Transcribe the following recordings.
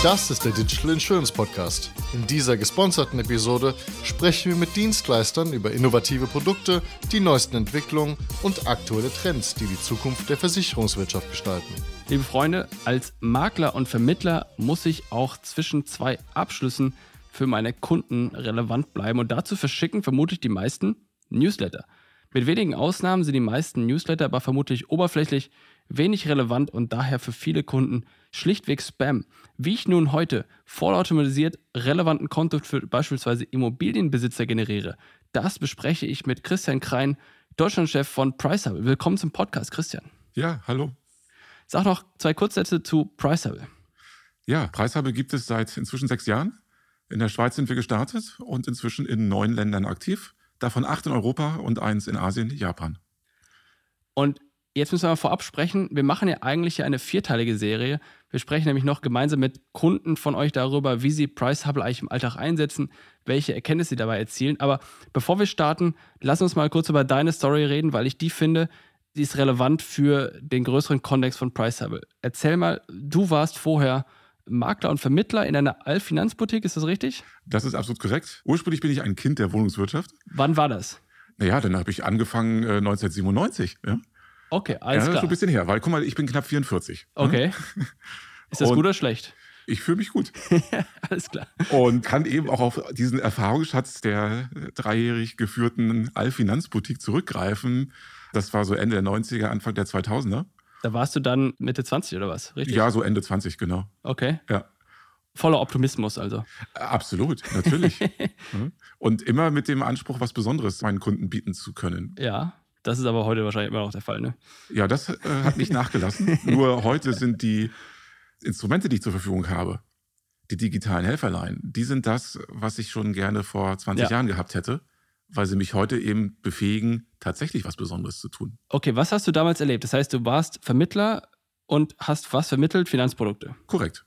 Das ist der Digital Insurance Podcast. In dieser gesponserten Episode sprechen wir mit Dienstleistern über innovative Produkte, die neuesten Entwicklungen und aktuelle Trends, die die Zukunft der Versicherungswirtschaft gestalten. Liebe Freunde, als Makler und Vermittler muss ich auch zwischen zwei Abschlüssen für meine Kunden relevant bleiben und dazu verschicken vermutlich die meisten Newsletter. Mit wenigen Ausnahmen sind die meisten Newsletter aber vermutlich oberflächlich, wenig relevant und daher für viele Kunden schlichtweg Spam. Wie ich nun heute vollautomatisiert relevanten Content für beispielsweise Immobilienbesitzer generiere, das bespreche ich mit Christian Krein, Deutschlandchef von PriceHubble. Willkommen zum Podcast, Christian. Ja, hallo. Sag noch zwei Kurzsätze zu PriceHubble. Ja, PriceHubble gibt es seit inzwischen sechs Jahren. In der Schweiz sind wir gestartet und inzwischen in neun Ländern aktiv davon acht in Europa und eins in Asien, Japan. Und jetzt müssen wir mal vorab sprechen. Wir machen ja eigentlich eine vierteilige Serie. Wir sprechen nämlich noch gemeinsam mit Kunden von euch darüber, wie sie Price Hubble eigentlich im Alltag einsetzen, welche Erkenntnisse sie dabei erzielen. Aber bevor wir starten, lass uns mal kurz über deine Story reden, weil ich die finde, die ist relevant für den größeren Kontext von Price Hubble. Erzähl mal, du warst vorher Makler und Vermittler in einer Allfinanzboutique, ist das richtig? Das ist absolut korrekt. Ursprünglich bin ich ein Kind der Wohnungswirtschaft. Wann war das? Naja, dann habe ich angefangen äh, 1997. Ja? Okay, alles ja, klar. schon ein bisschen her, weil guck mal, ich bin knapp 44. Okay. Ja? Ist das Und gut oder schlecht? Ich fühle mich gut. alles klar. Und kann eben auch auf diesen Erfahrungsschatz der dreijährig geführten Allfinanzboutique zurückgreifen. Das war so Ende der 90er, Anfang der 2000er. Da warst du dann Mitte 20 oder was, richtig? Ja, so Ende 20, genau. Okay. Ja. Voller Optimismus also. Absolut, natürlich. Mhm. Und immer mit dem Anspruch, was Besonderes meinen Kunden bieten zu können. Ja, das ist aber heute wahrscheinlich immer noch der Fall, ne? Ja, das äh, hat nicht nachgelassen. Nur heute sind die Instrumente, die ich zur Verfügung habe, die digitalen Helferlein, die sind das, was ich schon gerne vor 20 Ja. Jahren gehabt hätte, weil sie mich heute eben befähigen, tatsächlich was Besonderes zu tun. Okay, was hast du damals erlebt? Das heißt, du warst Vermittler und hast was vermittelt? Finanzprodukte. Korrekt.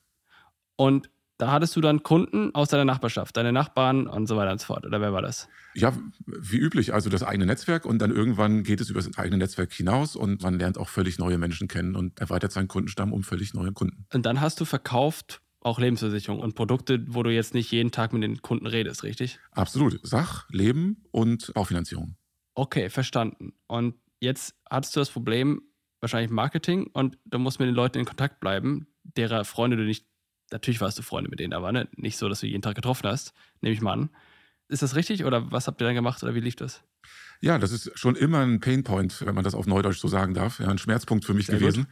Und da hattest du dann Kunden aus deiner Nachbarschaft, deine Nachbarn und so weiter und so fort. Oder wer war das? Ja, wie üblich, also das eigene Netzwerk und dann irgendwann geht es über das eigene Netzwerk hinaus und man lernt auch völlig neue Menschen kennen und erweitert seinen Kundenstamm um völlig neue Kunden. Und dann hast du verkauft auch Lebensversicherung und Produkte, wo du jetzt nicht jeden Tag mit den Kunden redest, richtig? Absolut. Sach, Leben und Baufinanzierung. Okay, verstanden. Und jetzt hattest du das Problem, wahrscheinlich Marketing, und du musst mit den Leuten in Kontakt bleiben, derer Freunde du nicht, natürlich warst du Freunde mit denen, aber ne, nicht so, dass du jeden Tag getroffen hast, nehme ich mal an. Ist das richtig oder was habt ihr dann gemacht oder wie lief das? Ja, das ist schon immer ein Painpoint, wenn man das auf Neudeutsch so sagen darf, ja, ein Schmerzpunkt für mich Sehr gewesen,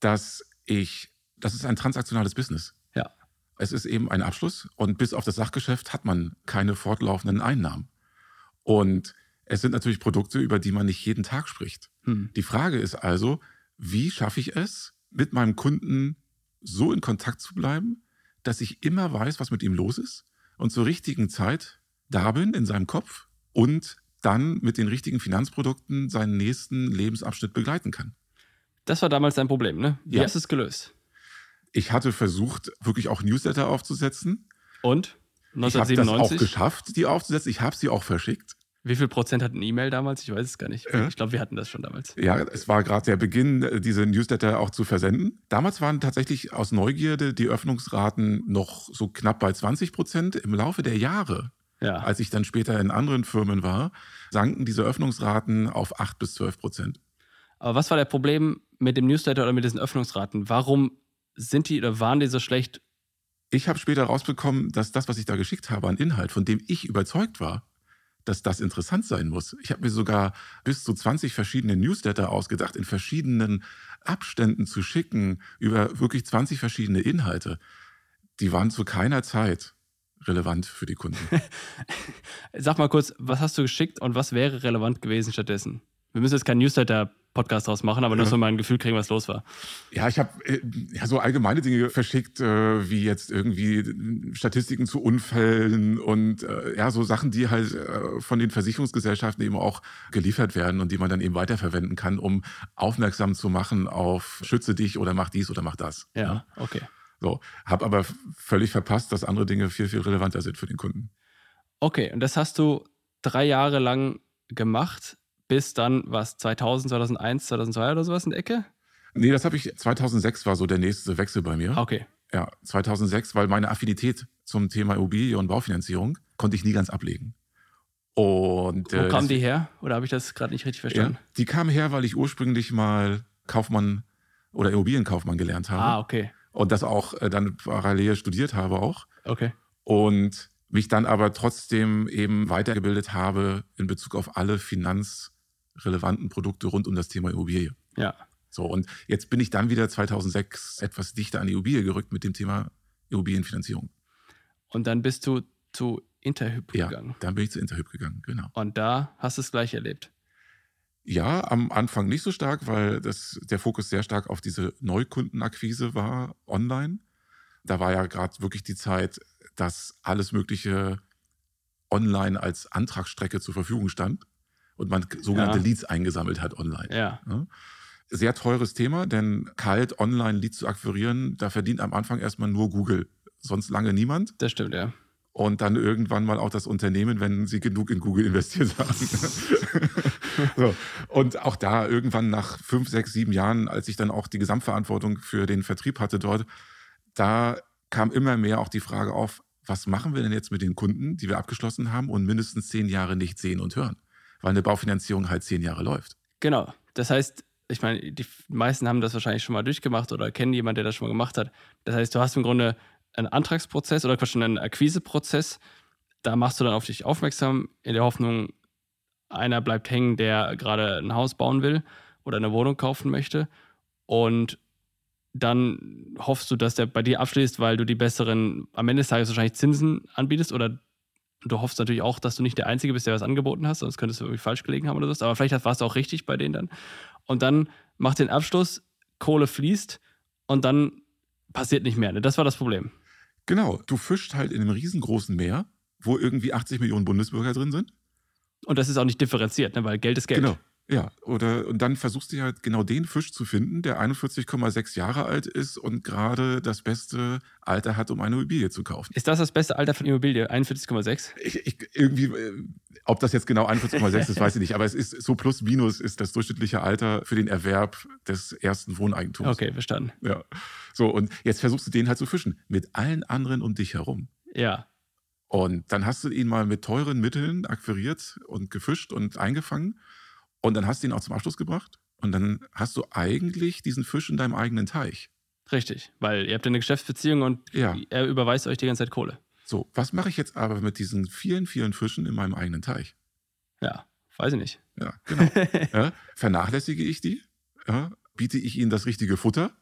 dass ich, das ist ein transaktionales Business. Ja. Es ist eben ein Abschluss und bis auf das Sachgeschäft hat man keine fortlaufenden Einnahmen. Und es sind natürlich Produkte, über die man nicht jeden Tag spricht. Hm. Die Frage ist also, wie schaffe ich es, mit meinem Kunden so in Kontakt zu bleiben, dass ich immer weiß, was mit ihm los ist und zur richtigen Zeit da bin in seinem Kopf und dann mit den richtigen Finanzprodukten seinen nächsten Lebensabschnitt begleiten kann. Das war damals dein Problem, ne? Wie Ja. hast du es gelöst? Ich hatte versucht, wirklich auch Newsletter aufzusetzen. Und? Ich habe das auch 1997? geschafft, die aufzusetzen. Ich habe sie auch verschickt. Wie viel Prozent hatten E-Mail damals? Ich weiß es gar nicht. Ja. Ich glaube, wir hatten das schon damals. Ja, es war gerade der Beginn, äh, diese Newsletter auch zu versenden. Damals waren tatsächlich aus Neugierde die Öffnungsraten noch so knapp bei 20 Prozent. Im Laufe der Jahre, Ja. als ich dann später in anderen Firmen war, sanken diese Öffnungsraten auf 8 bis 12 Prozent. Aber was war der Problem mit dem Newsletter oder mit diesen Öffnungsraten? Warum sind die oder waren die so schlecht? Ich habe später rausbekommen, dass das, was ich da geschickt habe an Inhalt, von dem ich überzeugt war, dass das interessant sein muss. Ich habe mir sogar bis zu 20 verschiedene Newsletter ausgedacht, in verschiedenen Abständen zu schicken, über wirklich 20 verschiedene Inhalte. Die waren zu keiner Zeit relevant für die Kunden. Sag mal kurz, was hast du geschickt und was wäre relevant gewesen stattdessen? Wir müssen jetzt keinen Newsletter-Podcast draus machen, aber nur Ja. so mal ein Gefühl kriegen, was los war. Ja, ich habe äh, ja, so allgemeine Dinge verschickt, äh, wie jetzt irgendwie Statistiken zu Unfällen und äh, ja, so Sachen, die halt äh, von den Versicherungsgesellschaften eben auch geliefert werden und die man dann eben weiterverwenden kann, um aufmerksam zu machen auf schütze dich oder mach dies oder mach das. Ja, okay. So, habe aber völlig verpasst, dass andere Dinge viel, viel relevanter sind für den Kunden. Okay, und das hast du drei Jahre lang gemacht, bis dann, was, 2000, 2001, 2002 oder sowas in der Ecke? Nee, das habe ich, 2006 war so der nächste Wechsel bei mir. Okay. Ja, 2006, weil meine Affinität zum Thema Immobilie und Baufinanzierung konnte ich nie ganz ablegen. Und, Wo äh, kam die her? Oder habe ich das gerade nicht richtig verstanden? Ja, die kam her, weil ich ursprünglich mal Kaufmann oder Immobilienkaufmann gelernt habe. Ah, okay. Und das auch äh, dann parallel studiert habe auch. Okay. Und mich dann aber trotzdem eben weitergebildet habe in Bezug auf alle finanzrelevanten Produkte rund um das Thema Immobilie. Ja. So, und jetzt bin ich dann wieder 2006 etwas dichter an die Immobilie gerückt mit dem Thema Immobilienfinanzierung. Und dann bist du zu Interhyp Ja, gegangen. dann bin ich zu Interhyp gegangen, genau. Und da hast du es gleich erlebt. Ja, am Anfang nicht so stark, weil das, der Fokus sehr stark auf diese Neukundenakquise war online. Da war ja gerade wirklich die Zeit, dass alles Mögliche online als Antragsstrecke zur Verfügung stand und man sogenannte Ja. Leads eingesammelt hat online. Ja. Sehr teures Thema, denn kalt online Leads zu akquirieren, da verdient am Anfang erstmal nur Google, sonst lange niemand. Das stimmt, ja. Und dann irgendwann mal auch das Unternehmen, wenn sie genug in Google investiert haben. so. Und auch da irgendwann nach fünf, sechs, sieben Jahren, als ich dann auch die Gesamtverantwortung für den Vertrieb hatte dort, da kam immer mehr auch die Frage auf, was machen wir denn jetzt mit den Kunden, die wir abgeschlossen haben und mindestens zehn Jahre nicht sehen und hören? Weil eine Baufinanzierung halt zehn Jahre läuft. Genau. Das heißt, ich meine, die meisten haben das wahrscheinlich schon mal durchgemacht oder kennen jemanden, der das schon mal gemacht hat. Das heißt, du hast im Grunde einen Antragsprozess oder Quatsch, einen Akquiseprozess. Da machst du dann auf dich aufmerksam, in der Hoffnung, einer bleibt hängen, der gerade ein Haus bauen will oder eine Wohnung kaufen möchte. Und dann hoffst du, dass der bei dir abschließt, weil du die besseren, am Ende des Tages wahrscheinlich Zinsen anbietest oder du hoffst natürlich auch, dass du nicht der Einzige bist, der was angeboten hast, sonst könntest du irgendwie falsch gelegen haben oder so. Aber vielleicht warst du auch richtig bei denen dann. Und dann macht den Abschluss, Kohle fließt und dann passiert nicht mehr. Ne? Das war das Problem. Genau, du fischst halt in einem riesengroßen Meer, wo irgendwie 80 Millionen Bundesbürger drin sind. Und das ist auch nicht differenziert, ne? weil Geld ist Geld. Genau. Ja, oder und dann versuchst du ja genau den Fisch zu finden, der 41,6 Jahre alt ist und gerade das beste Alter hat, um eine Immobilie zu kaufen. Ist das das beste Alter von Immobilie? 41,6? Ich, ich, irgendwie, ob das jetzt genau 41,6 ist, weiß ich nicht, aber es ist so plus minus ist das durchschnittliche Alter für den Erwerb des ersten Wohneigentums. Okay, verstanden. Ja. So, und jetzt versuchst du den halt zu fischen mit allen anderen um dich herum. Ja. Und dann hast du ihn mal mit teuren Mitteln akquiriert und gefischt und eingefangen. Und dann hast du ihn auch zum Abschluss gebracht. Und dann hast du eigentlich diesen Fisch in deinem eigenen Teich. Richtig, weil ihr habt ja eine Geschäftsbeziehung und Ja. er überweist euch die ganze Zeit Kohle. So, was mache ich jetzt aber mit diesen vielen, vielen Fischen in meinem eigenen Teich? Ja, weiß ich nicht. Ja, genau. ja, vernachlässige ich die? Ja, biete ich ihnen das richtige Futter?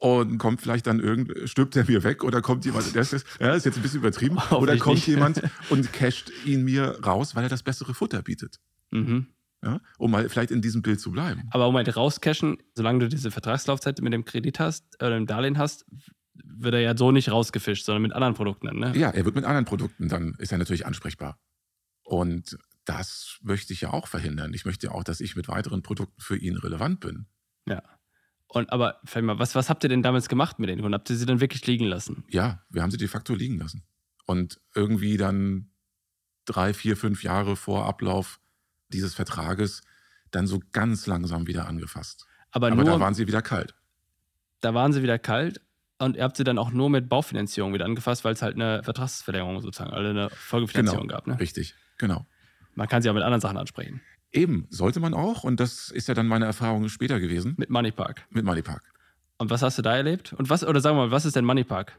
Und kommt vielleicht dann irgend, stirbt er mir weg oder kommt jemand, das ist, ja, ist jetzt ein bisschen übertrieben, oder kommt nicht. jemand und casht ihn mir raus, weil er das bessere Futter bietet. Mhm. Ja, um mal vielleicht in diesem Bild zu bleiben. Aber Moment, rauscashen, solange du diese Vertragslaufzeit mit dem Kredit hast, oder dem Darlehen hast, wird er ja so nicht rausgefischt, sondern mit anderen Produkten dann, ne? Ja, er wird mit anderen Produkten, dann ist er natürlich ansprechbar. Und das möchte ich ja auch verhindern. Ich möchte ja auch, dass ich mit weiteren Produkten für ihn relevant bin. Ja. Und aber, mal, was, was habt ihr denn damals gemacht mit den Kunden? Habt ihr sie dann wirklich liegen lassen? Ja, wir haben sie de facto liegen lassen. Und irgendwie dann drei, vier, fünf Jahre vor Ablauf dieses Vertrages dann so ganz langsam wieder angefasst. Aber, Aber nur, da waren sie wieder kalt. da waren sie wieder kalt und ihr habt sie dann auch nur mit Baufinanzierung wieder angefasst, weil es halt eine Vertragsverlängerung sozusagen, also eine Folgefinanzierung gab. Ne? Richtig, genau. Man kann sie auch mit anderen Sachen ansprechen. Eben, sollte man auch. Und das ist ja dann meine Erfahrung später gewesen Mit Moneypark. mit Moneypark. Und was hast du da erlebt? Und was, oder sagen wir mal, was ist denn Moneypark?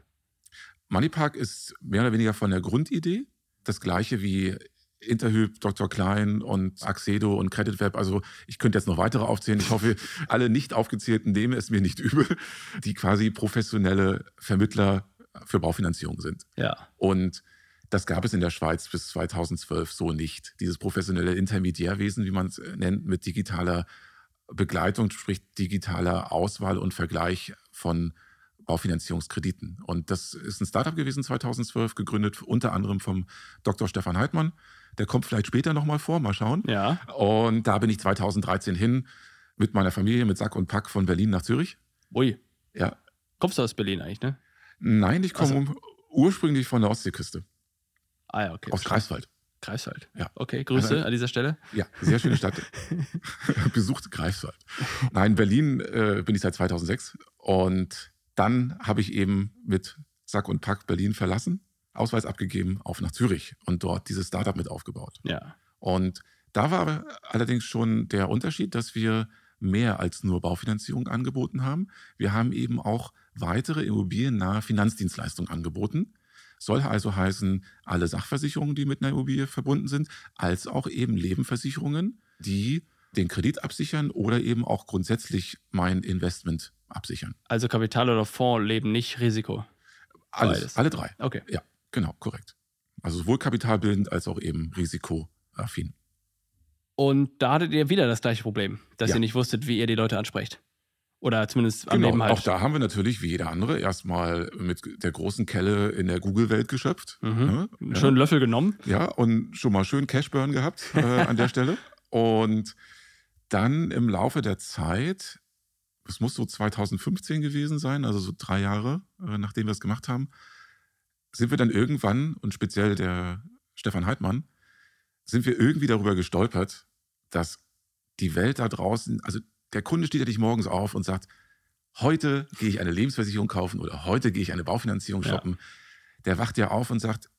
Moneypark ist mehr oder weniger von der Grundidee das gleiche wie Interhyp, Dr. Klein und Axedo und CreditWeb. Also ich könnte jetzt noch weitere aufzählen. Ich hoffe, alle nicht aufgezählten nehmen es mir nicht übel, die quasi professionelle Vermittler für Baufinanzierung sind. Ja. Und das gab es in der Schweiz bis 2012 so nicht. Dieses professionelle Intermediärwesen, wie man es nennt, mit digitaler Begleitung, sprich digitaler Auswahl und Vergleich von Baufinanzierungskrediten. Und das ist ein Startup gewesen 2012, gegründet unter anderem vom Dr. Stefan Heidmann. Der kommt vielleicht später nochmal vor, mal schauen. Ja. Und da bin ich 2013 hin mit meiner Familie, mit Sack und Pack von Berlin nach Zürich. Ui. Ja, Kommst du aus Berlin eigentlich, ne? nein, ich komme ursprünglich von der Ostseeküste, Ah ja, okay. aus Greifswald. Greifswald. Ja. Okay, Grüße Also- an dieser Stelle. Ja, sehr schöne Stadt. Besucht Greifswald. Nein, Berlin äh, bin ich seit 2006 und dann habe ich eben mit Sack und Pack Berlin verlassen, Ausweis abgegeben, auf nach Zürich und dort dieses Startup mit aufgebaut. Ja. Und da war allerdings schon der Unterschied, dass wir mehr als nur Baufinanzierung angeboten haben. Wir haben eben auch weitere immobiliennahe Finanzdienstleistungen angeboten. Soll also heißen, alle Sachversicherungen, die mit einer Immobilie verbunden sind, als auch eben Lebenversicherungen, die den Kredit absichern oder eben auch grundsätzlich mein Investment absichern. Also Kapital oder Fonds leben nicht Risiko. Alles, Beides. alle drei. Okay. Ja, genau, korrekt. Also sowohl kapitalbildend als auch eben risikoaffin. Und da hattet ihr wieder das gleiche Problem, dass Ja. ihr nicht wusstet, wie ihr die Leute ansprecht. Oder zumindest am Genau, Leben halt. auch da haben wir natürlich wie jeder andere erstmal mit der großen Kelle in der Google-Welt geschöpft. Mhm. Ne? Ja. schönen Löffel genommen. Ja, und schon mal schön Cashburn gehabt äh, an der Stelle. Und dann im Laufe der Zeit, es muss so 2015 gewesen sein, also so drei Jahre, äh, nachdem wir es gemacht haben, sind wir dann irgendwann, und speziell der Stefan Heidmann, sind wir irgendwie darüber gestolpert, dass die Welt da draußen, also der Kunde steht ja nicht morgens auf und sagt, heute gehe ich eine Lebensversicherung kaufen oder heute gehe ich eine Baufinanzierung Ja. shoppen. Der wacht ja auf und sagt,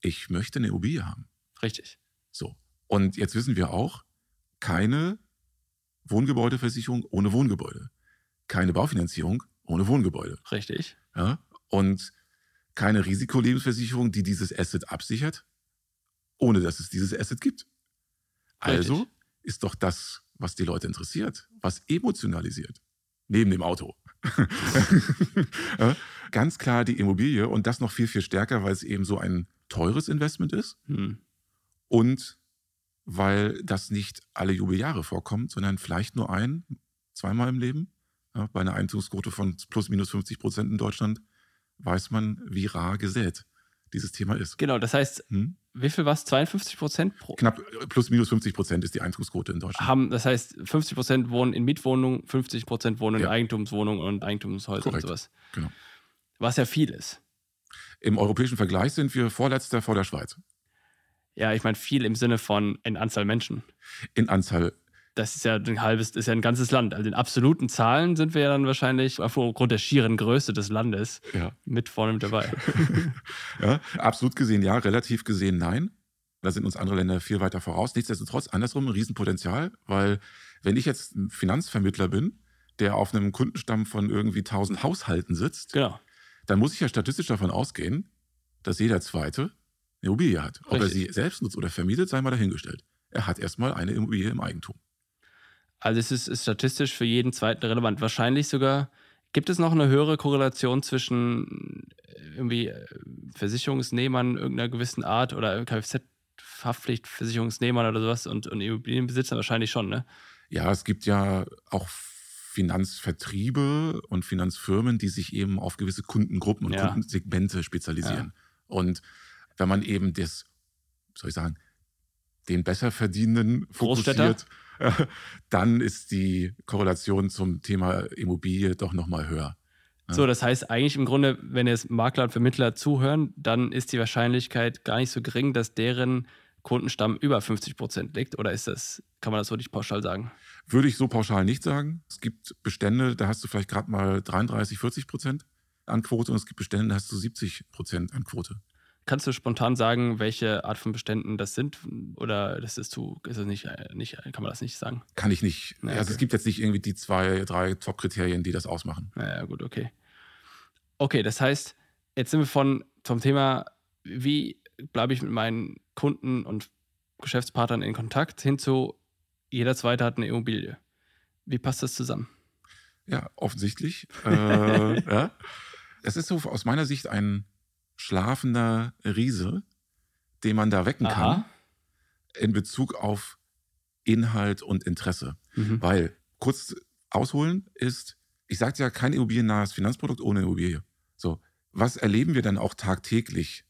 ich möchte eine Immobilie haben. Richtig. So. Und jetzt wissen wir auch, keine Wohngebäudeversicherung ohne Wohngebäude. Keine Baufinanzierung ohne Wohngebäude. Richtig. Ja? Und keine Risikolebensversicherung, die dieses Asset absichert, ohne dass es dieses Asset gibt. Also Richtig. ist doch das, was die Leute interessiert, was emotionalisiert. Neben dem Auto. Ganz klar die Immobilie und das noch viel, viel stärker, weil es eben so ein teures Investment ist Hm. und weil das nicht alle Jubeljahre vorkommt, sondern vielleicht nur ein, zweimal im Leben. Ja, bei einer Einzugsquote von plus minus 50 Prozent in Deutschland weiß man, wie rar gesät dieses Thema ist. Genau, das heißt, Hm? wie viel war es? 52 Prozent pro. Knapp plus minus 50 Prozent ist die Einzugsquote in Deutschland. Haben, das heißt, 50 Prozent wohnen in Mietwohnungen, 50 Prozent wohnen in Ja. Eigentumswohnungen und Eigentumshäusern Korrekt. und sowas. Genau. Was ja viel ist. Im europäischen Vergleich sind wir vorletzter vor der Schweiz. Ja, ich meine, viel im Sinne von in Anzahl Menschen. In Anzahl. Das ist ja ein halbes, ist ja ein ganzes Land. Also in absoluten Zahlen sind wir ja dann wahrscheinlich aufgrund der schieren Größe des Landes Ja. mit vorne mit dabei. ja. Absolut gesehen ja, relativ gesehen nein. Da sind uns andere Länder viel weiter voraus. Nichtsdestotrotz andersrum ein Riesenpotenzial, weil wenn ich jetzt ein Finanzvermittler bin, der auf einem Kundenstamm von irgendwie 1000 Haushalten sitzt, genau. dann muss ich ja statistisch davon ausgehen, dass jeder Zweite eine Immobilie hat. Ob er Richtig. sie selbst nutzt oder vermietet, sei mal dahingestellt. Er hat erstmal eine Immobilie im Eigentum. Also es ist, ist statistisch für jeden zweiten relevant. Wahrscheinlich sogar, gibt es noch eine höhere Korrelation zwischen äh, irgendwie äh, Versicherungsnehmern irgendeiner gewissen Art oder Kfz-Haftpflichtversicherungsnehmern oder sowas und, und Immobilienbesitzern? Wahrscheinlich schon, ne? Ja, es gibt ja auch Finanzvertriebe und Finanzfirmen, die sich eben auf gewisse Kundengruppen und Ja. Kundensegmente spezialisieren. Und wenn man eben das, soll ich sagen, den besser verdienenden Großstädter? fokussiert, dann ist die Korrelation zum Thema Immobilie doch nochmal höher. So, das heißt eigentlich im Grunde, wenn jetzt Makler und Vermittler zuhören, dann ist die Wahrscheinlichkeit gar nicht so gering, dass deren Kundenstamm über 50 Prozent liegt. Oder ist das, kann man das so nicht pauschal sagen? Würde ich so pauschal nicht sagen. Es gibt Bestände, da hast du vielleicht gerade mal 33, 40 Prozent an Quote und es gibt Bestände, da hast du 70 Prozent an Quote. Kannst du spontan sagen, welche Art von Beständen das sind? Oder das ist zu, ist das nicht, äh, nicht, kann man das nicht sagen? Kann ich nicht. Ja, Also okay. es gibt jetzt nicht irgendwie die zwei, drei Top-Kriterien, die das ausmachen. Naja, gut, okay. Okay, das heißt, jetzt sind wir von, vom Thema, wie bleibe ich mit meinen Kunden und Geschäftspartnern in Kontakt, hin zu, jeder Zweite hat eine Immobilie. Wie passt das zusammen? Ja, offensichtlich. äh, ja. Es ist so aus meiner Sicht ein schlafender Riese, den man da wecken kann Aha. in Bezug auf Inhalt und Interesse. Mhm. Weil, kurz ausholen ist, ich sagte ja, kein immobiliennahes Finanzprodukt ohne Immobilie. So, was erleben wir dann auch tagtäglich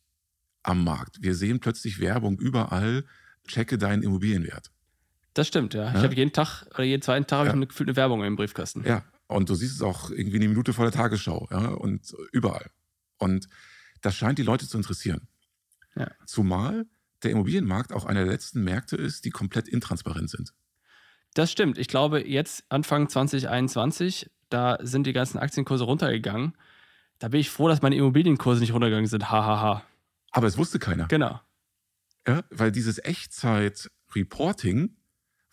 am Markt? Wir sehen plötzlich Werbung überall, checke deinen Immobilienwert. Das stimmt, ja. Ich Ja? habe jeden Tag oder jeden zweiten Tag habe ich Ja. eine, gefühlt eine Werbung im Briefkasten. Ja, und du siehst es auch irgendwie eine Minute vor der Tagesschau, ja, und überall. Und das scheint die Leute zu interessieren. Ja. Zumal der Immobilienmarkt auch einer der letzten Märkte ist, die komplett intransparent sind. Das stimmt. Ich glaube, jetzt Anfang 2021, da sind die ganzen Aktienkurse runtergegangen Da bin ich froh, dass meine Immobilienkurse nicht runtergegangen sind. Hahaha. Ha, ha. Aber es wusste keiner. Genau. Ja, weil dieses Echtzeit-Reporting,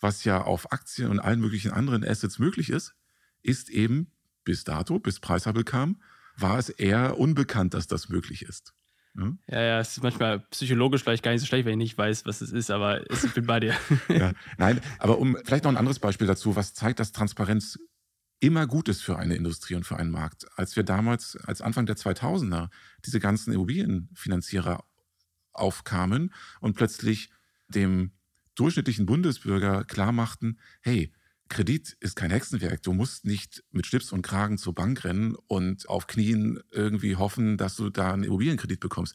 was ja auf Aktien und allen möglichen anderen Assets möglich ist, ist eben bis dato, bis Preishabel kam, war es eher unbekannt, dass das möglich ist. Ja, ja, ja es ist manchmal psychologisch vielleicht gar nicht so schlecht, wenn ich nicht weiß, was es ist, aber ich bin bei dir. ja, nein, aber um vielleicht noch ein anderes Beispiel dazu, was zeigt, dass Transparenz immer gut ist für eine Industrie und für einen Markt. Als wir damals, als Anfang der 2000er, diese ganzen Immobilienfinanzierer aufkamen und plötzlich dem durchschnittlichen Bundesbürger klar machten, hey, Kredit ist kein Hexenwerk. Du musst nicht mit Schlips und Kragen zur Bank rennen und auf Knien irgendwie hoffen, dass du da einen Immobilienkredit bekommst.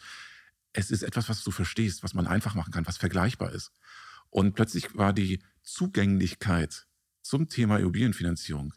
Es ist etwas, was du verstehst, was man einfach machen kann, was vergleichbar ist. Und plötzlich war die Zugänglichkeit zum Thema Immobilienfinanzierung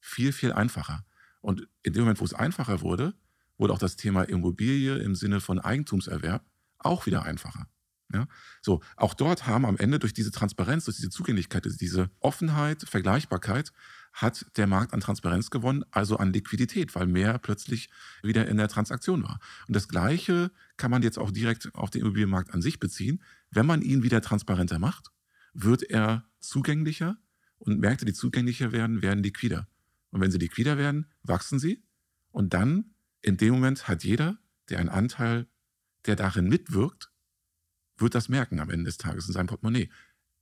viel, viel einfacher. Und in dem Moment, wo es einfacher wurde, wurde auch das Thema Immobilie im Sinne von Eigentumserwerb auch wieder einfacher. Ja? So, auch dort haben am Ende durch diese Transparenz, durch diese Zugänglichkeit, durch diese Offenheit, Vergleichbarkeit, hat der Markt an Transparenz gewonnen, also an Liquidität, weil mehr plötzlich wieder in der Transaktion war. Und das Gleiche kann man jetzt auch direkt auf den Immobilienmarkt an sich beziehen. Wenn man ihn wieder transparenter macht, wird er zugänglicher und Märkte, die zugänglicher werden, werden liquider. Und wenn sie liquider werden, wachsen sie. Und dann, in dem Moment, hat jeder, der einen Anteil, der darin mitwirkt, wird das merken am Ende des Tages in seinem Portemonnaie,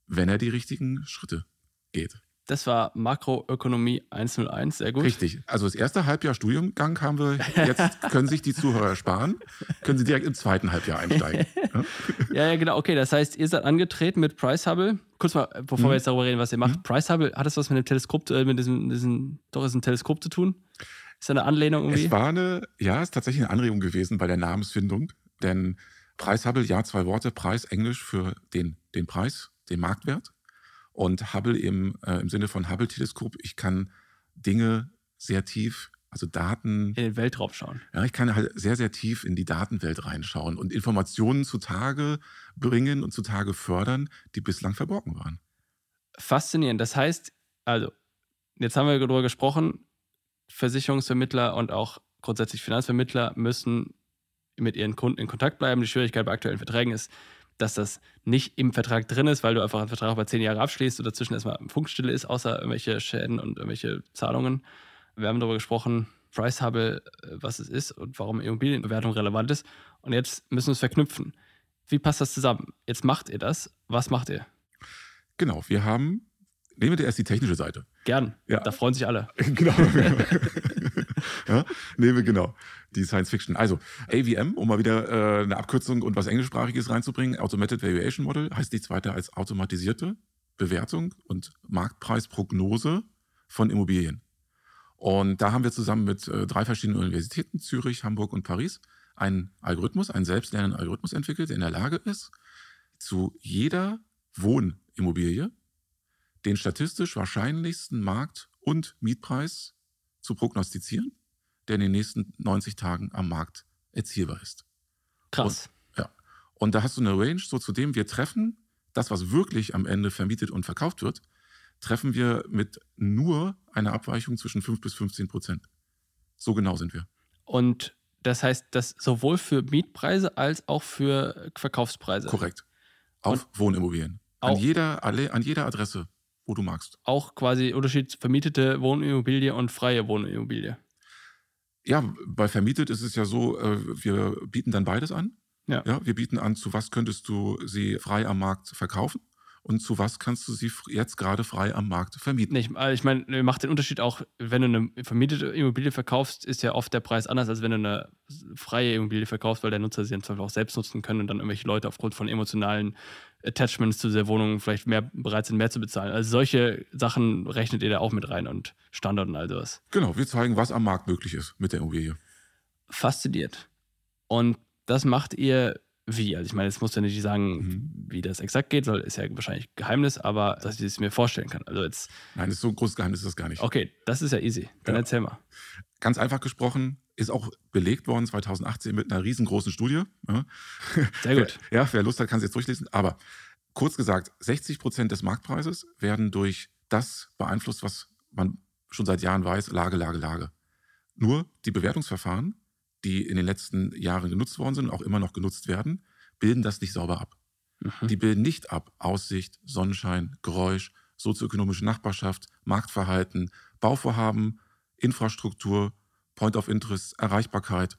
wenn er die richtigen Schritte geht. Das war Makroökonomie 101, sehr gut. Richtig. Also das erste Halbjahr Studiengang haben wir, jetzt können sich die Zuhörer sparen, können sie direkt im zweiten Halbjahr einsteigen. ja, ja, genau. Okay, das heißt, ihr seid angetreten mit Price Hubble. Kurz mal, bevor mhm. wir jetzt darüber reden, was ihr macht. Mhm. Price Hubble, hat das was mit dem Teleskop, äh, mit diesem, diesem, doch ist ein Teleskop zu tun? Ist das eine Anlehnung irgendwie? Es war eine, ja, es ist tatsächlich eine Anregung gewesen bei der Namensfindung, denn Preis Hubble, ja, zwei Worte, Preis Englisch für den, den Preis, den Marktwert. Und Hubble eben äh, im Sinne von Hubble-Teleskop, ich kann Dinge sehr tief, also Daten. In den Weltraum schauen. Ja, ich kann halt sehr, sehr tief in die Datenwelt reinschauen und Informationen zutage bringen und zutage fördern, die bislang verborgen waren. Faszinierend. Das heißt, also, jetzt haben wir darüber gesprochen, Versicherungsvermittler und auch grundsätzlich Finanzvermittler müssen mit ihren Kunden in Kontakt bleiben. Die Schwierigkeit bei aktuellen Verträgen ist, dass das nicht im Vertrag drin ist, weil du einfach einen Vertrag über zehn Jahre abschließt und dazwischen erstmal Funkstille ist, außer irgendwelche Schäden und irgendwelche Zahlungen. Wir haben darüber gesprochen, Price Hubble, äh, was es ist und warum Immobilienbewertung relevant ist. Und jetzt müssen wir es verknüpfen. Wie passt das zusammen? Jetzt macht ihr das. Was macht ihr? Genau, wir haben, nehmen wir erst die technische Seite. Gern, ja. da freuen sich alle. genau. ja, nehmen wir genau die Science Fiction. Also AVM, um mal wieder äh, eine Abkürzung und was Englischsprachiges reinzubringen, Automated Valuation Model heißt nichts weiter als automatisierte Bewertung und Marktpreisprognose von Immobilien. Und da haben wir zusammen mit äh, drei verschiedenen Universitäten, Zürich, Hamburg und Paris, einen Algorithmus, einen selbstlernenden Algorithmus entwickelt, der in der Lage ist, zu jeder Wohnimmobilie den statistisch wahrscheinlichsten Markt- und Mietpreis zu prognostizieren der in den nächsten 90 Tagen am Markt erzielbar ist. Krass. Und, ja. Und da hast du eine Range, so zu dem wir treffen, das, was wirklich am Ende vermietet und verkauft wird, treffen wir mit nur einer Abweichung zwischen 5 bis 15 Prozent. So genau sind wir. Und das heißt, das sowohl für Mietpreise als auch für Verkaufspreise. Korrekt. Auf und Wohnimmobilien. An jeder, an jeder Adresse, wo du magst. Auch quasi Unterschied vermietete Wohnimmobilie und freie Wohnimmobilie. Ja, bei vermietet ist es ja so, äh, wir bieten dann beides an. Ja. ja. Wir bieten an, zu was könntest du sie frei am Markt verkaufen und zu was kannst du sie jetzt gerade frei am Markt vermieten. Ich, äh, ich meine, macht den Unterschied auch, wenn du eine vermietete Immobilie verkaufst, ist ja oft der Preis anders, als wenn du eine freie Immobilie verkaufst, weil der Nutzer sie dann auch selbst nutzen können und dann irgendwelche Leute aufgrund von emotionalen Attachments zu dieser Wohnung vielleicht mehr bereit sind, mehr zu bezahlen. Also solche Sachen rechnet ihr da auch mit rein und Standard und all sowas. Genau, wir zeigen, was am Markt möglich ist mit der Immobilie. Fasziniert. Und das macht ihr wie? Also ich meine, jetzt musst du ja nicht sagen, mhm. wie das exakt geht, soll ist ja wahrscheinlich Geheimnis, aber dass ich es mir vorstellen kann. Also jetzt. Nein, das ist so ein großes Geheimnis ist das gar nicht. Okay, das ist ja easy. Dann ja. erzähl mal. Ganz einfach gesprochen, ist auch belegt worden 2018 mit einer riesengroßen Studie. Sehr gut. ja, wer Lust hat, kann es jetzt durchlesen. Aber kurz gesagt, 60 Prozent des Marktpreises werden durch das beeinflusst, was man schon seit Jahren weiß, Lage, Lage, Lage. Nur die Bewertungsverfahren die in den letzten Jahren genutzt worden sind und auch immer noch genutzt werden, bilden das nicht sauber ab. Mhm. Die bilden nicht ab Aussicht, Sonnenschein, Geräusch, sozioökonomische Nachbarschaft, Marktverhalten, Bauvorhaben, Infrastruktur, Point of Interest, Erreichbarkeit,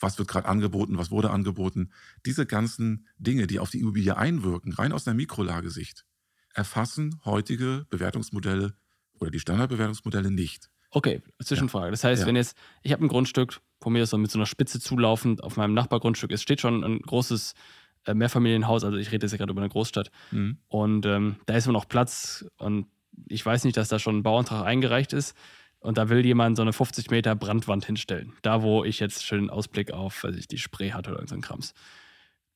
was wird gerade angeboten, was wurde angeboten. Diese ganzen Dinge, die auf die Immobilie einwirken, rein aus der Mikrolagesicht, erfassen heutige Bewertungsmodelle oder die Standardbewertungsmodelle nicht. Okay, Zwischenfrage. Das heißt, Ja. wenn jetzt, ich habe ein Grundstück, von mir ist so mit so einer Spitze zulaufend auf meinem Nachbargrundstück, es steht schon ein großes äh, Mehrfamilienhaus, also ich rede jetzt ja gerade über eine Großstadt, Mhm. und ähm, da ist immer noch Platz und ich weiß nicht, dass da schon ein Bauantrag eingereicht ist und da will jemand so eine 50 Meter Brandwand hinstellen. Da, wo ich jetzt schön Ausblick auf, weiß ich, die Spree hatte oder irgend so Krams.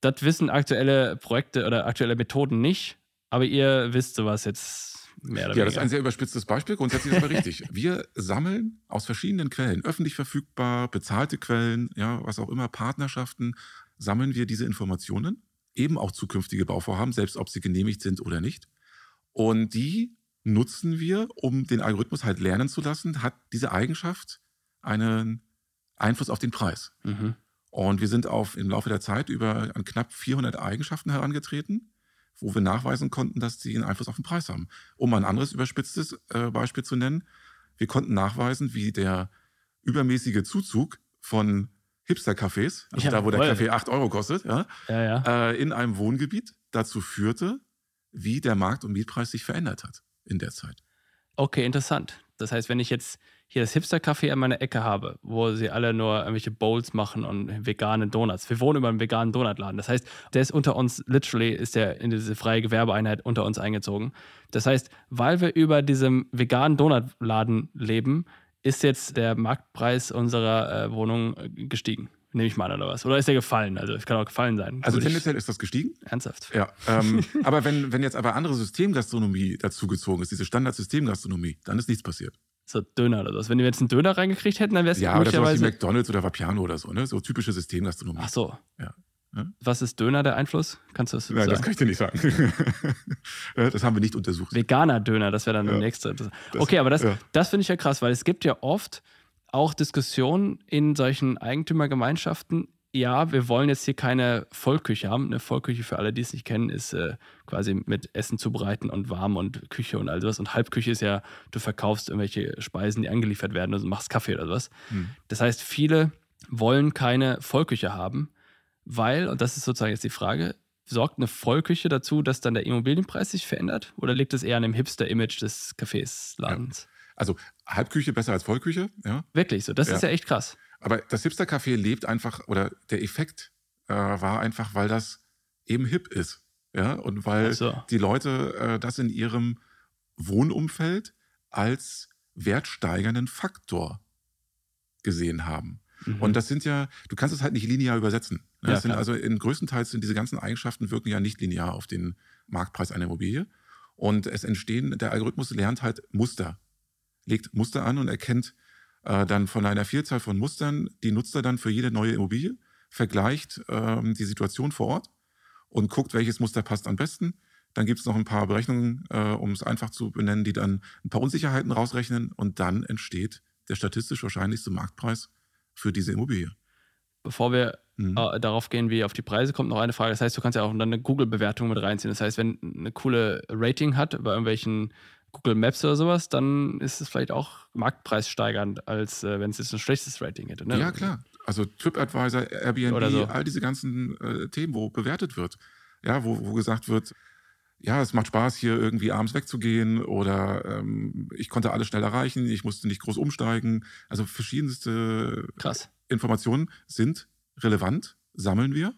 Das wissen aktuelle Projekte oder aktuelle Methoden nicht, aber ihr wisst sowas jetzt mehr oder Ja, das ist ein sehr überspitztes Beispiel. Grundsätzlich ist aber richtig. Wir sammeln aus verschiedenen Quellen, öffentlich verfügbar, bezahlte Quellen, ja, was auch immer, Partnerschaften, sammeln wir diese Informationen, eben auch zukünftige Bauvorhaben, selbst ob sie genehmigt sind oder nicht. Und die nutzen wir, um den Algorithmus halt lernen zu lassen, hat diese Eigenschaft einen Einfluss auf den Preis. Mhm. Und wir sind auf, im Laufe der Zeit über an knapp 400 Eigenschaften herangetreten, wo wir nachweisen konnten, dass sie einen Einfluss auf den Preis haben. Um mal ein anderes überspitztes äh, Beispiel zu nennen, wir konnten nachweisen, wie der übermäßige Zuzug von Hipster-Cafés, also Ja, da, wo der voll. Kaffee 8 Euro kostet, Ja, ja. äh, in einem Wohngebiet dazu führte, wie der Markt- und Mietpreis sich verändert hat in der Zeit. Okay, interessant. Das heißt, wenn ich jetzt hier das Hipster-Café an meiner Ecke habe, wo sie alle nur irgendwelche Bowls machen und vegane Donuts. Wir wohnen über einem veganen Donutladen. Das heißt, der ist unter uns, literally ist der in diese freie Gewerbeeinheit unter uns eingezogen. Das heißt, weil wir über diesem veganen Donutladen leben, ist jetzt der Marktpreis unserer äh, Wohnung äh, gestiegen. Nehme ich mal an, oder was? Oder ist der gefallen? Also, es kann auch gefallen sein. Also tendenziell ist das gestiegen. Ernsthaft. Ja, ähm, aber wenn, wenn jetzt aber andere Systemgastronomie dazugezogen ist, diese Standardsystemgastronomie, dann ist nichts passiert. So Döner oder was. Wenn wir jetzt einen Döner reingekriegt hätten, dann wäre es Ja, oder sowas wie möglicherweise. McDonalds oder Vapiano oder so, ne? So typische Systemgastronomie. Ach so. Ja. Ja. Was ist Döner der Einfluss? Kannst du das Nein, sagen? das kann ich dir nicht sagen. Das haben wir nicht untersucht. Veganer Döner, das wäre dann der Ja. nächste. Das- Das- Okay, aber das, ja. das finde ich ja krass, weil es gibt ja oft auch Diskussionen in solchen Eigentümergemeinschaften. Ja, wir wollen jetzt hier keine Vollküche haben. Eine Vollküche, für alle, die es nicht kennen, ist äh, quasi mit Essen zubereiten und warm und Küche und all sowas. Und Halbküche ist ja, du verkaufst irgendwelche Speisen, die angeliefert werden und machst Kaffee oder sowas. Hm. Das heißt, viele wollen keine Vollküche haben, weil, und das ist sozusagen jetzt die Frage, sorgt eine Vollküche dazu, dass dann der Immobilienpreis sich verändert? Oder liegt es eher an dem Hipster-Image des Cafés, Ladens? Also Halbküche besser als Vollküche, ja. Wirklich so, das Ja. ist ja echt krass. Aber das Hipster-Café lebt einfach, oder der Effekt äh, war einfach, weil das eben hip ist. Ja, und weil Ach so. die Leute äh, das in ihrem Wohnumfeld als wertsteigernden Faktor gesehen haben. Mhm. Und das sind ja, du kannst es halt nicht linear übersetzen. Ne? Ja, sind also in größtenteils sind diese ganzen Eigenschaften wirken ja nicht linear auf den Marktpreis einer Immobilie. Und es entstehen, der Algorithmus lernt halt Muster, legt Muster an und erkennt äh, dann von einer Vielzahl von Mustern, die nutzt er dann für jede neue Immobilie, vergleicht ähm, die Situation vor Ort und guckt, welches Muster passt am besten. Dann gibt es noch ein paar Berechnungen, äh, um es einfach zu benennen, die dann ein paar Unsicherheiten rausrechnen und dann entsteht der statistisch wahrscheinlichste Marktpreis für diese Immobilie. Bevor wir Mhm. äh, darauf gehen, wie auf die Preise kommt, noch eine Frage. Das heißt, du kannst ja auch dann eine Google-Bewertung mit reinziehen. Das heißt, wenn eine coole Rating hat bei irgendwelchen Google Maps oder sowas, dann ist es vielleicht auch marktpreissteigernd, als äh, wenn es jetzt ein schlechtes Rating hätte. Ne? Ja, klar. Also TripAdvisor, Airbnb, so. all diese ganzen äh, Themen, wo bewertet wird. Ja, wo, wo gesagt wird, ja, es macht Spaß, hier irgendwie abends wegzugehen oder ähm, ich konnte alles schnell erreichen, ich musste nicht groß umsteigen. Also verschiedenste Krass. Informationen sind relevant, sammeln wir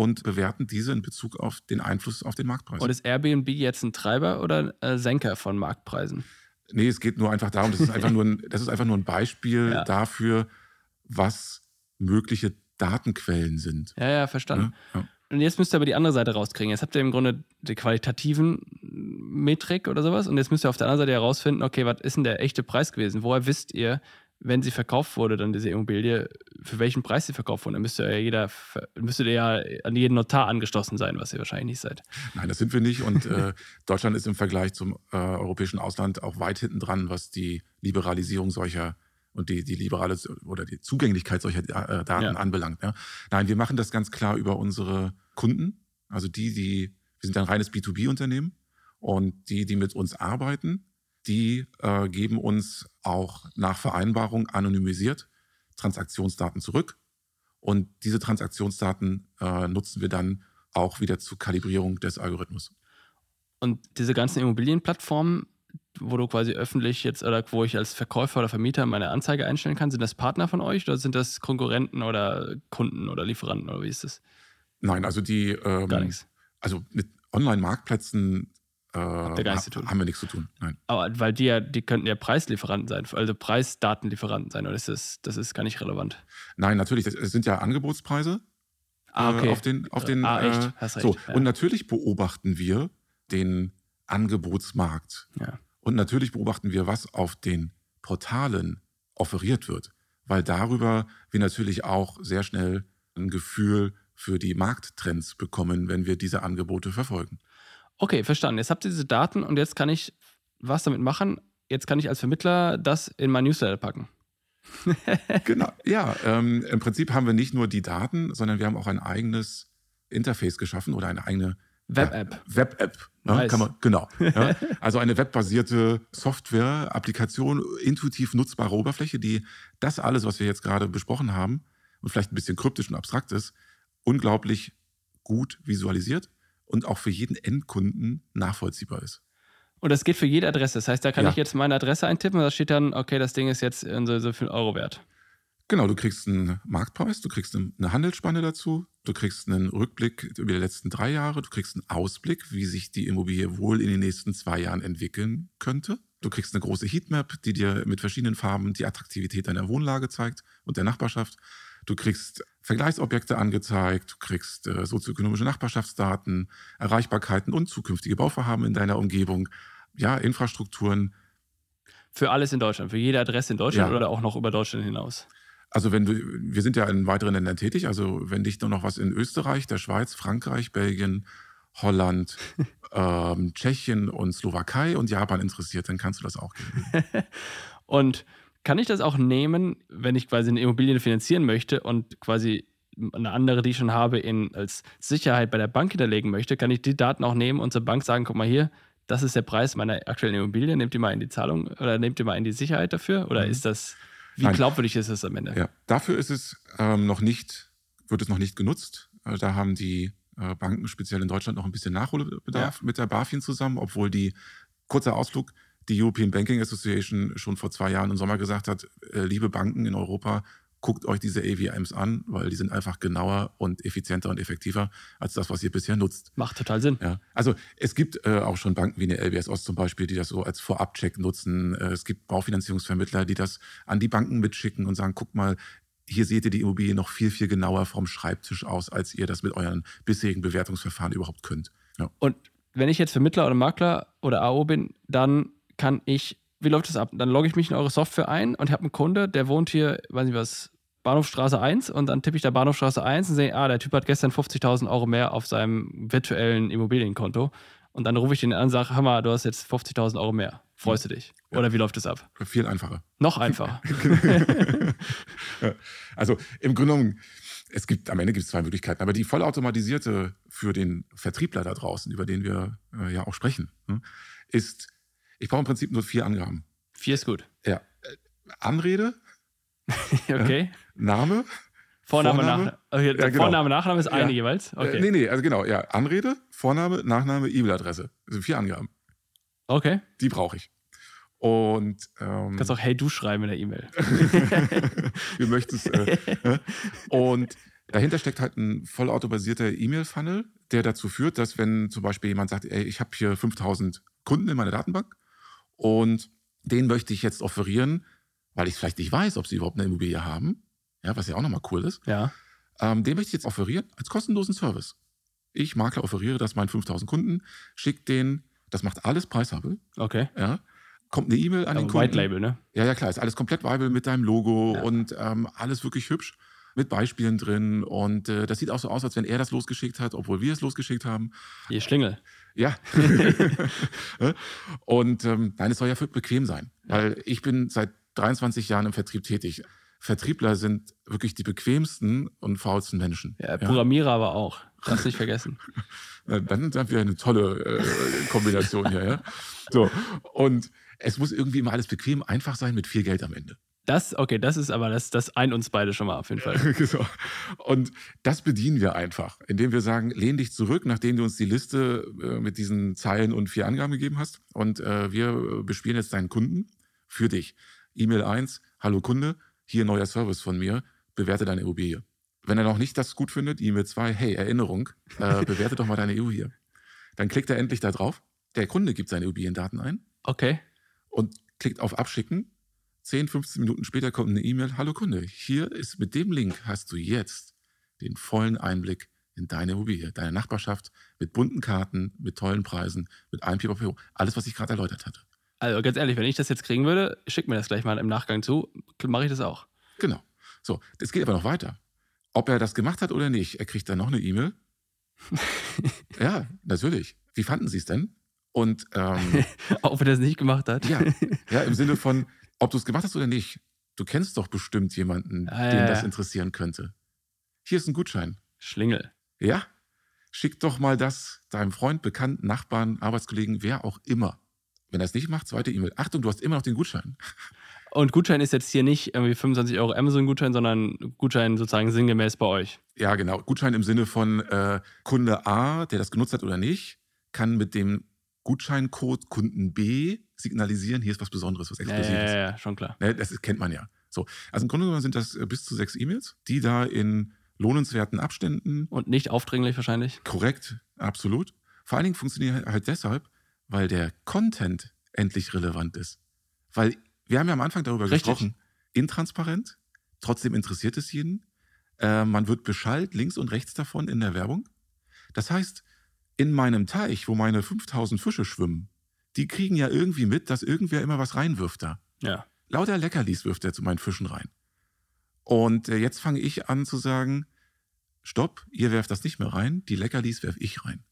und bewerten diese in Bezug auf den Einfluss auf den Marktpreis. Und ist Airbnb jetzt ein Treiber oder ein äh, Senker von Marktpreisen? Nee, es geht nur einfach darum, das ist einfach nur ein, das ist einfach nur ein Beispiel Ja. dafür, was mögliche Datenquellen sind. Ja, ja, verstanden. Ja, ja. Und jetzt müsst ihr aber die andere Seite rauskriegen. Jetzt habt ihr im Grunde die qualitativen Metrik oder sowas und jetzt müsst ihr auf der anderen Seite herausfinden, okay, was ist denn der echte Preis gewesen? Woher wisst ihr, wenn sie verkauft wurde, dann diese Immobilie, für welchen Preis sie verkauft wurde? Dann müsst ihr ja jeder, müsstet ihr ja an jeden Notar angeschlossen sein, was ihr wahrscheinlich nicht seid. Nein, das sind wir nicht. Und äh, Deutschland ist im Vergleich zum äh, europäischen Ausland auch weit hinten dran, was die Liberalisierung solcher und die, die liberale oder die Zugänglichkeit solcher äh, Daten ja. anbelangt. Ja. Nein, wir machen das ganz klar über unsere Kunden, also die, die, wir sind ein reines B2B-Unternehmen und die, die mit uns arbeiten, die äh, geben uns auch nach Vereinbarung anonymisiert Transaktionsdaten zurück. Und diese Transaktionsdaten äh, nutzen wir dann auch wieder zur Kalibrierung des Algorithmus. Und diese ganzen Immobilienplattformen, wo du quasi öffentlich jetzt oder wo ich als Verkäufer oder Vermieter meine Anzeige einstellen kann, sind das Partner von euch oder sind das Konkurrenten oder Kunden oder Lieferanten oder wie ist das? Nein, also die ähm, gar nichts. Also mit Online-Marktplätzen äh, gar nichts zu tun. haben wir nichts zu tun. Nein. Aber weil die ja, die könnten ja Preislieferanten sein, also Preisdatenlieferanten sein, oder ist das, das ist gar nicht relevant? Nein, natürlich, das sind ja Angebotspreise. Ah, okay. Äh, auf den, auf den, ah, echt? äh, Hast recht. So, ja. und natürlich beobachten wir den Angebotsmarkt. ja. Und natürlich beobachten wir, was auf den Portalen offeriert wird, weil darüber wir natürlich auch sehr schnell ein Gefühl für die Markttrends bekommen, wenn wir diese Angebote verfolgen. Okay, verstanden. Jetzt habt ihr diese Daten und jetzt kann ich was damit machen. Jetzt kann ich als Vermittler das in mein Newsletter packen. Genau, ja. Ähm, Im Prinzip haben wir nicht nur die Daten, sondern wir haben auch ein eigenes Interface geschaffen oder eine eigene Web-App. Web-App. Ne, Nice. kann man, genau. Ja. Also eine webbasierte Software, Applikation, intuitiv nutzbare Oberfläche, die das alles, was wir jetzt gerade besprochen haben und vielleicht ein bisschen kryptisch und abstrakt ist, unglaublich gut visualisiert und auch für jeden Endkunden nachvollziehbar ist. Und das geht für jede Adresse. Das heißt, da kann Ja. ich jetzt meine Adresse eintippen und da steht dann, okay, das Ding ist jetzt in so, so viel Euro wert. Genau, du kriegst einen Marktpreis, du kriegst eine Handelsspanne dazu, du kriegst einen Rückblick über die letzten drei Jahre, du kriegst einen Ausblick, wie sich die Immobilie wohl in den nächsten zwei Jahren entwickeln könnte. Du kriegst eine große Heatmap, die dir mit verschiedenen Farben die Attraktivität deiner Wohnlage zeigt und der Nachbarschaft. Du kriegst Vergleichsobjekte angezeigt, du kriegst äh, sozioökonomische Nachbarschaftsdaten, Erreichbarkeiten und zukünftige Bauvorhaben in deiner Umgebung. Ja, Infrastrukturen, Für alles in Deutschland, für jede Adresse in Deutschland Ja. oder auch noch über Deutschland hinaus. Also wenn du, wir sind ja in weiteren Ländern tätig, also wenn dich nur noch was in Österreich, der Schweiz, Frankreich, Belgien, Holland, ähm, Tschechien und Slowakei und Japan interessiert, dann kannst du das auch geben. Und kann ich das auch nehmen, wenn ich quasi eine Immobilie finanzieren möchte und quasi eine andere, die ich schon habe, in, als Sicherheit bei der Bank hinterlegen möchte, kann ich die Daten auch nehmen und zur Bank sagen, guck mal hier, das ist der Preis meiner aktuellen Immobilie, nehmt ihr mal in die Zahlung oder nehmt ihr mal in die Sicherheit dafür? Oder Mhm. ist das, wie Nein. glaubwürdig ist das am Ende? Ja, dafür ist es ähm, noch nicht, wird es noch nicht genutzt. Äh, da haben die äh, Banken speziell in Deutschland noch ein bisschen Nachholbedarf mit der BaFin zusammen, obwohl die, kurzer Ausflug, die European Banking Association schon vor zwei Jahren im Sommer gesagt hat, äh, liebe Banken in Europa, guckt euch diese AVMs an, weil die sind einfach genauer und effizienter und effektiver als das, was ihr bisher nutzt. Macht total Sinn. Ja, also es gibt äh, auch schon Banken wie eine LBS Ost zum Beispiel, die das so als Vorabcheck nutzen. Äh, es gibt Baufinanzierungsvermittler, die das an die Banken mitschicken und sagen, guck mal, hier seht ihr die Immobilie noch viel, viel genauer vom Schreibtisch aus, als ihr das mit euren bisherigen Bewertungsverfahren überhaupt könnt. Ja. Und wenn ich jetzt Vermittler oder Makler oder AO bin, dann kann ich, wie läuft das ab? Dann logge ich mich in eure Software ein und habe einen Kunde, der wohnt hier, weiß nicht was, Bahnhofstraße 1 und dann tippe ich da Bahnhofstraße 1 und sehe, ah, der Typ hat gestern 50.000 Euro mehr auf seinem virtuellen Immobilienkonto. Und dann rufe ich den an und sage, hör mal, du hast jetzt 50.000 Euro mehr. Freust du dich? Ja. Oder wie läuft das ab? Viel einfacher. Noch einfacher. Also im Grunde genommen, es gibt, am Ende gibt es zwei Möglichkeiten, aber die vollautomatisierte für den Vertriebler da draußen, über den wir äh, ja auch sprechen, ne, ist, ich brauche im Prinzip nur vier Angaben. Vier ist gut. Ja. Äh, Anrede, Okay. Name, Vorname, Vorname? Nachname. Okay, Ja, genau. Vorname, Nachname ist eine Ja. jeweils. Okay. Äh, nee, nee, also genau, ja, Anrede, Vorname, Nachname, E-Mail-Adresse. Also vier Angaben. okay. Die brauche ich. Und ähm, Du kannst auch Hey Du schreiben in der E-Mail. wir möchten es. Äh, äh, und dahinter steckt halt ein vollautomatisierter E-Mail-Funnel, der dazu führt, dass wenn zum Beispiel jemand sagt, ey, ich habe hier 5000 Kunden in meiner Datenbank und den möchte ich jetzt offerieren, weil ich vielleicht nicht weiß, ob sie überhaupt eine Immobilie haben, ja, was ja auch nochmal cool ist, Ja. ähm, den möchte ich jetzt offerieren als kostenlosen Service. Ich, Makler, offeriere das meinen 5000 Kunden, schicke den, das macht alles preishabel, Okay. ja, kommt eine E-Mail an den Aber Kunden. White Label, ne? Ja, ja, klar, ist alles komplett viable mit deinem Logo Ja. und ähm, alles wirklich hübsch mit Beispielen drin. Und äh, das sieht auch so aus, als wenn er das losgeschickt hat, obwohl wir es losgeschickt haben. Ihr Schlingel. Ja. und ähm, nein, es soll ja bequem sein. Weil ich bin seit 23 Jahren im Vertrieb tätig. Vertriebler sind wirklich die bequemsten und faulsten Menschen. Ja, Programmierer aber auch. Darfst nicht vergessen. Dann haben wir eine tolle äh, Kombination hier. Ja? So. Und es muss irgendwie immer alles bequem, einfach sein mit viel Geld am Ende. Das, okay, das ist aber, das, das eint uns beide schon mal auf jeden Fall. genau. Und das bedienen wir einfach, indem wir sagen, lehn dich zurück, nachdem du uns die Liste äh, mit diesen Zeilen und vier Angaben gegeben hast. Und äh, wir bespielen jetzt deinen Kunden für dich. E-Mail 1, hallo Kunde, hier neuer Service von mir, bewerte deine Immobilie. Wenn er noch nicht das gut findet, E-Mail 2, hey, Erinnerung, äh, bewerte doch mal deine EU hier. Dann klickt er endlich da drauf. Der Kunde gibt seine Immobiliendaten ein. Okay. Und klickt auf Abschicken 10, 15 Minuten später kommt eine E-Mail, hallo Kunde, hier ist mit dem Link hast du jetzt den vollen Einblick in deine Immobilie, deine Nachbarschaft mit bunten Karten, mit tollen Preisen, mit allem Pipapo, alles, was ich gerade erläutert hatte. Also ganz ehrlich, wenn ich das jetzt kriegen würde, schick mir das gleich mal im Nachgang zu, mache ich das auch. Genau. So, das geht aber noch weiter. Ob er das gemacht hat oder nicht, er kriegt dann noch eine E-Mail. ja, natürlich. Wie fanden Sie es denn? Und ähm, ob er das nicht gemacht hat. ja, ja, im Sinne von, ob du es gemacht hast oder nicht, du kennst doch bestimmt jemanden, ah, den ja, das interessieren könnte. Hier ist ein Gutschein. Schlingel. Ja? Schick doch mal das deinem Freund, Bekannten, Nachbarn, Arbeitskollegen, wer auch immer. Wenn er es nicht macht, zweite E-Mail. Achtung, du hast immer noch den Gutschein. Und Gutschein ist jetzt hier nicht irgendwie 25 Euro Amazon-Gutschein, sondern Gutschein sozusagen sinngemäß bei euch. Ja, genau. Gutschein im Sinne von äh, Kunde A, der das genutzt hat oder nicht, kann mit dem Gutscheincode Kunden B signalisieren, hier ist was Besonderes, was Exklusives. Ja, ja, ja schon klar. Ne, das kennt man ja. So. Also im Grunde genommen sind das äh, bis zu sechs E-Mails, die da in lohnenswerten Abständen. Und nicht aufdringlich wahrscheinlich. Korrekt, absolut. Vor allen Dingen funktioniert halt deshalb, weil der Content endlich relevant ist. Weil wir haben ja am Anfang darüber Richtig. gesprochen, intransparent, trotzdem interessiert es jeden. Äh, man wird beschallt links und rechts davon in der Werbung. Das heißt, in meinem Teich, wo meine 5000 Fische schwimmen, die kriegen ja irgendwie mit, dass irgendwer immer was reinwirft da. Ja. Lauter Leckerlis wirft er zu meinen Fischen rein. Und äh, jetzt fange ich an zu sagen, stopp, ihr werft das nicht mehr rein, die Leckerlis werfe ich rein.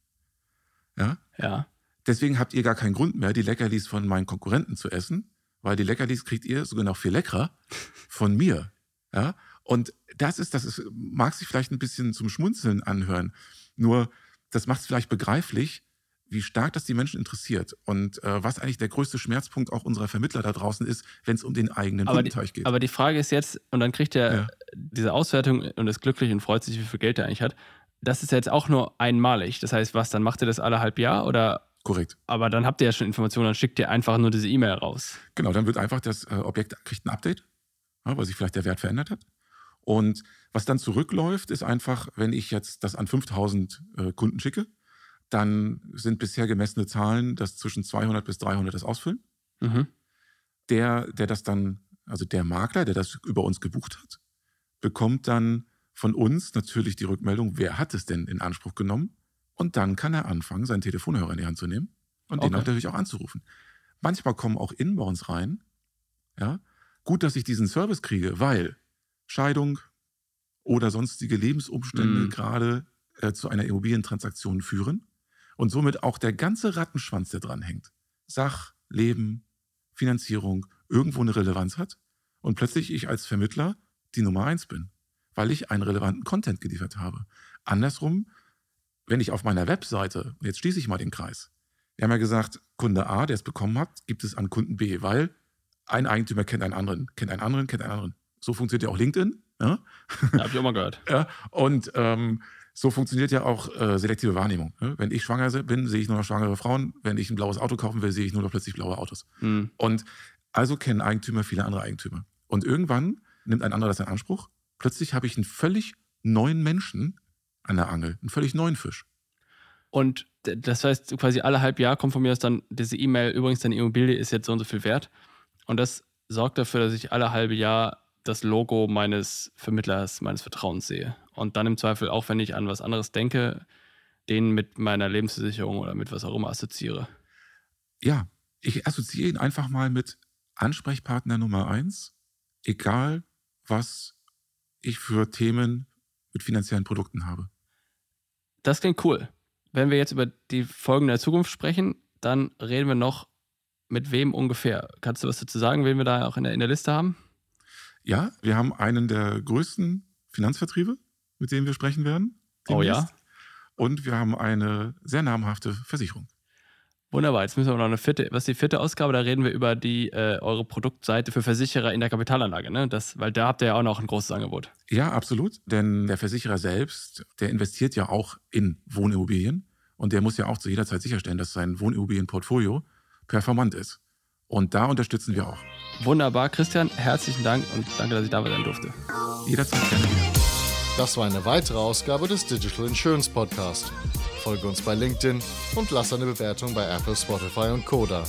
Ja? Ja. Deswegen habt ihr gar keinen Grund mehr, die Leckerlis von meinen Konkurrenten zu essen, weil die Leckerlis kriegt ihr sogar noch viel leckerer von mir. Ja? Und das ist, das ist, mag sich vielleicht ein bisschen zum Schmunzeln anhören. Nur das macht es vielleicht begreiflich, wie stark das die Menschen interessiert und äh, was eigentlich der größte Schmerzpunkt auch unserer Vermittler da draußen ist, wenn es um den eigenen Kundenteich geht. Aber die Frage ist jetzt, und dann kriegt er ja. diese Auswertung und ist glücklich und freut sich, wie viel Geld er eigentlich hat. Das ist jetzt auch nur einmalig. Das heißt, was, dann macht ihr das alle halb Jahr oder? Korrekt. Aber dann habt ihr ja schon Informationen, dann schickt ihr einfach nur diese E-Mail raus. Genau, dann wird einfach das äh, Objekt kriegt ein Update, ja, weil sich vielleicht der Wert verändert hat. Und was dann zurückläuft, ist einfach, wenn ich jetzt das an 5000 äh, Kunden schicke, dann sind bisher gemessene Zahlen, dass zwischen 200 bis 300 das ausfüllen. Mhm. Der, der das dann, also der Makler, der das über uns gebucht hat, bekommt dann von uns natürlich die Rückmeldung, wer hat es denn in Anspruch genommen? Und dann kann er anfangen, seinen Telefonhörer in die Hand zu nehmen und okay. den natürlich auch anzurufen. Manchmal kommen auch Inbounds rein. Ja, gut, dass ich diesen Service kriege, weil Scheidung oder sonstige Lebensumstände mhm. gerade äh, zu einer Immobilientransaktion führen und somit auch der ganze Rattenschwanz, der dran hängt, Sach, Leben, Finanzierung, irgendwo eine Relevanz hat und plötzlich ich als Vermittler die Nummer eins bin, weil ich einen relevanten Content geliefert habe. Andersrum, wenn ich auf meiner Webseite, und jetzt schließe ich mal den Kreis, wir haben ja gesagt, Kunde A, der es bekommen hat, gibt es an Kunden B, weil ein Eigentümer kennt einen anderen, kennt einen anderen, kennt einen anderen. So funktioniert ja auch LinkedIn. Ja? ja Habe ich auch mal gehört. ja, und ähm, so funktioniert ja auch äh, selektive Wahrnehmung. Ne? Wenn ich schwanger bin, sehe ich nur noch schwangere Frauen. Wenn ich ein blaues Auto kaufen will, sehe ich nur noch plötzlich blaue Autos. Mhm. Und also kennen Eigentümer viele andere Eigentümer. Und irgendwann nimmt ein anderer das in Anspruch. Plötzlich habe ich einen völlig neuen Menschen an der Angel, einen völlig neuen Fisch. Und das heißt, quasi alle halb Jahr kommt von mir aus dann diese E-Mail, übrigens, deine Immobilie ist jetzt so und so viel wert. Und das sorgt dafür, dass ich alle halbe Jahr das Logo meines Vermittlers, meines Vertrauens sehe. Und dann im Zweifel, auch wenn ich an was anderes denke, den mit meiner Lebensversicherung oder mit was auch immer assoziiere. Ja, ich assoziiere ihn einfach mal mit Ansprechpartner Nummer eins, egal was ich für Themen mit finanziellen Produkten habe. Das klingt cool. Wenn wir jetzt über die Folgen der Zukunft sprechen, dann reden wir noch mit wem ungefähr? Kannst du was dazu sagen, wen wir da auch in der, in der Liste haben? Ja, wir haben einen der größten Finanzvertriebe, mit denen wir sprechen werden. Oh ja. Und wir haben eine sehr namhafte Versicherung. Wunderbar, jetzt müssen wir noch eine vierte, was ist die vierte Ausgabe? Da reden wir über die äh, eure Produktseite für Versicherer in der Kapitalanlage, ne? Das, weil da habt ihr ja auch noch ein großes Angebot. Ja, absolut. Denn der Versicherer selbst, der investiert ja auch in Wohnimmobilien und der muss ja auch zu jeder Zeit sicherstellen, dass sein Wohnimmobilienportfolio performant ist. Und da unterstützen wir auch. Wunderbar, Christian, herzlichen Dank und danke, dass ich da sein durfte. Jederzeit gerne wieder. Das war eine weitere Ausgabe des Digital Insurance Podcast. Folge uns bei LinkedIn und lass eine Bewertung bei Apple, Spotify und Koda.